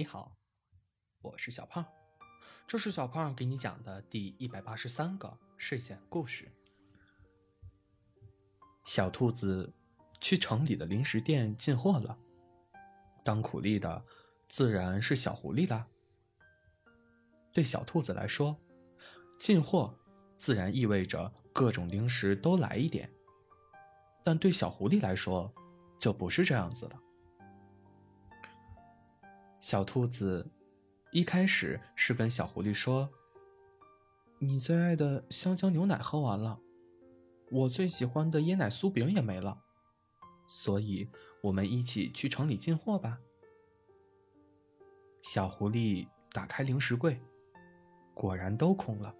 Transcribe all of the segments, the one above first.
你好，我是小胖，这是小胖给你讲的第一百八十三个睡前故事。小兔子去城里的零食店进货了，当苦力的自然是小狐狸啦。对小兔子来说，进货自然意味着各种零食都来一点，但对小狐狸来说，就不是这样子了。小兔子一开始是跟小狐狸说：“你最爱的香蕉牛奶喝完了，我最喜欢的椰奶酥饼也没了，所以我们一起去城里进货吧。”小狐狸打开零食柜，果然都空了，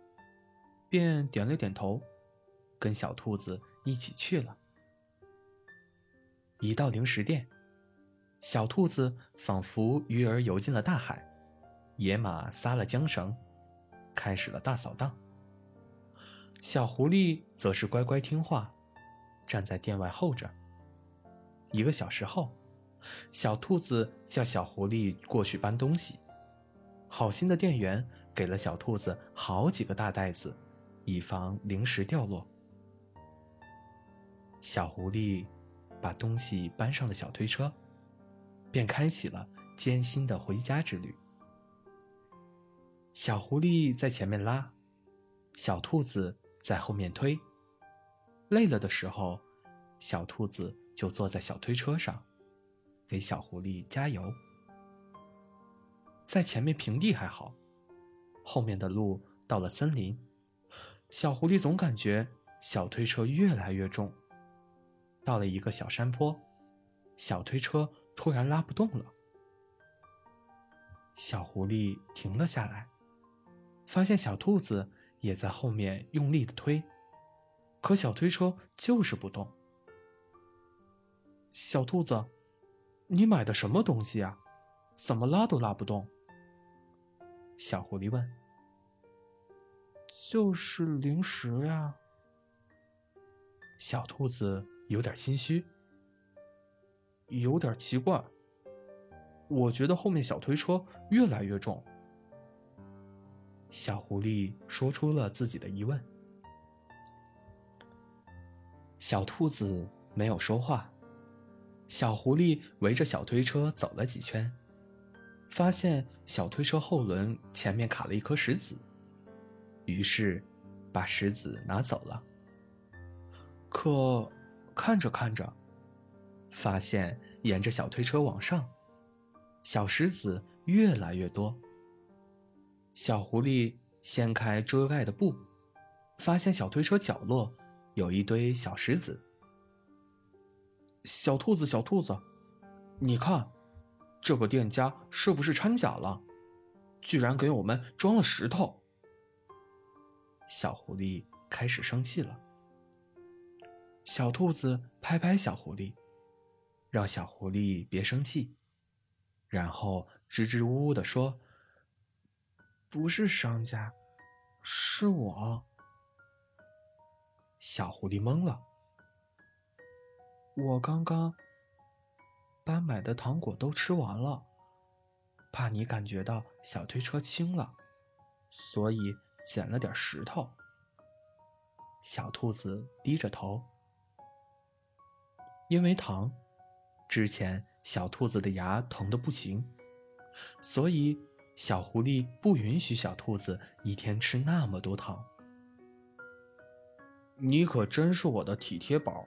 便点了点头，跟小兔子一起去了。一到零食店。小兔子仿佛鱼儿游进了大海，野马撒了缰绳，开始了大扫荡。小狐狸则是乖乖听话，站在店外候着。一个小时后，小兔子叫小狐狸过去搬东西。好心的店员给了小兔子好几个大袋子，以防零食掉落。小狐狸把东西搬上了小推车。便开启了艰辛的回家之旅。小狐狸在前面拉，小兔子在后面推。累了的时候，小兔子就坐在小推车上，给小狐狸加油。在前面平地还好，后面的路到了森林，小狐狸总感觉小推车越来越重。到了一个小山坡，小推车。突然拉不动了，小狐狸停了下来，发现小兔子也在后面用力的推，可小推车就是不动。小兔子，你买的什么东西啊？怎么拉都拉不动？小狐狸问。就是零食呀。小兔子有点心虚。有点奇怪，我觉得后面小推车越来越重。小狐狸说出了自己的疑问。小兔子没有说话。小狐狸围着小推车走了几圈，发现小推车后轮前面卡了一颗石子，于是把石子拿走了。可看着看着。发现沿着小推车往上，小石子越来越多。小狐狸掀开遮盖的布，发现小推车角落有一堆小石子。小兔子，小兔子，你看，这个店家是不是掺假了？居然给我们装了石头！小狐狸开始生气了。小兔子拍拍小狐狸。让小狐狸别生气，然后支支吾吾地说：“不是商家，是我。”小狐狸懵了。我刚刚把买的糖果都吃完了，怕你感觉到小推车轻了，所以捡了点石头。小兔子低着头，因为糖。之前小兔子的牙疼得不行，所以小狐狸不允许小兔子一天吃那么多糖。你可真是我的体贴宝，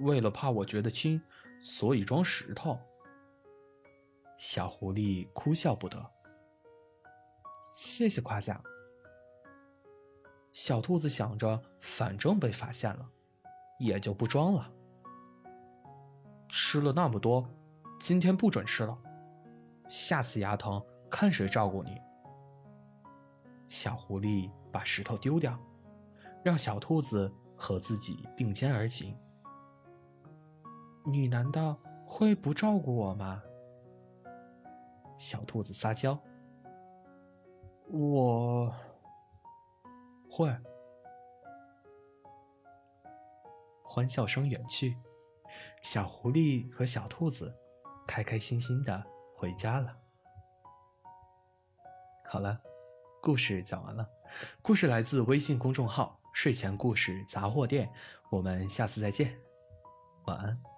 为了怕我觉得轻，所以装石头。小狐狸哭笑不得。谢谢夸奖。小兔子想着，反正被发现了，也就不装了。吃了那么多，今天不准吃了。下次牙疼，看谁照顾你。小狐狸把石头丢掉，让小兔子和自己并肩而行。你难道会不照顾我吗？小兔子撒娇。我会。欢笑声远去。小狐狸和小兔子开开心心的回家了。好了故事讲完了。故事来自微信公众号睡前故事杂货店我们下次再见晚安。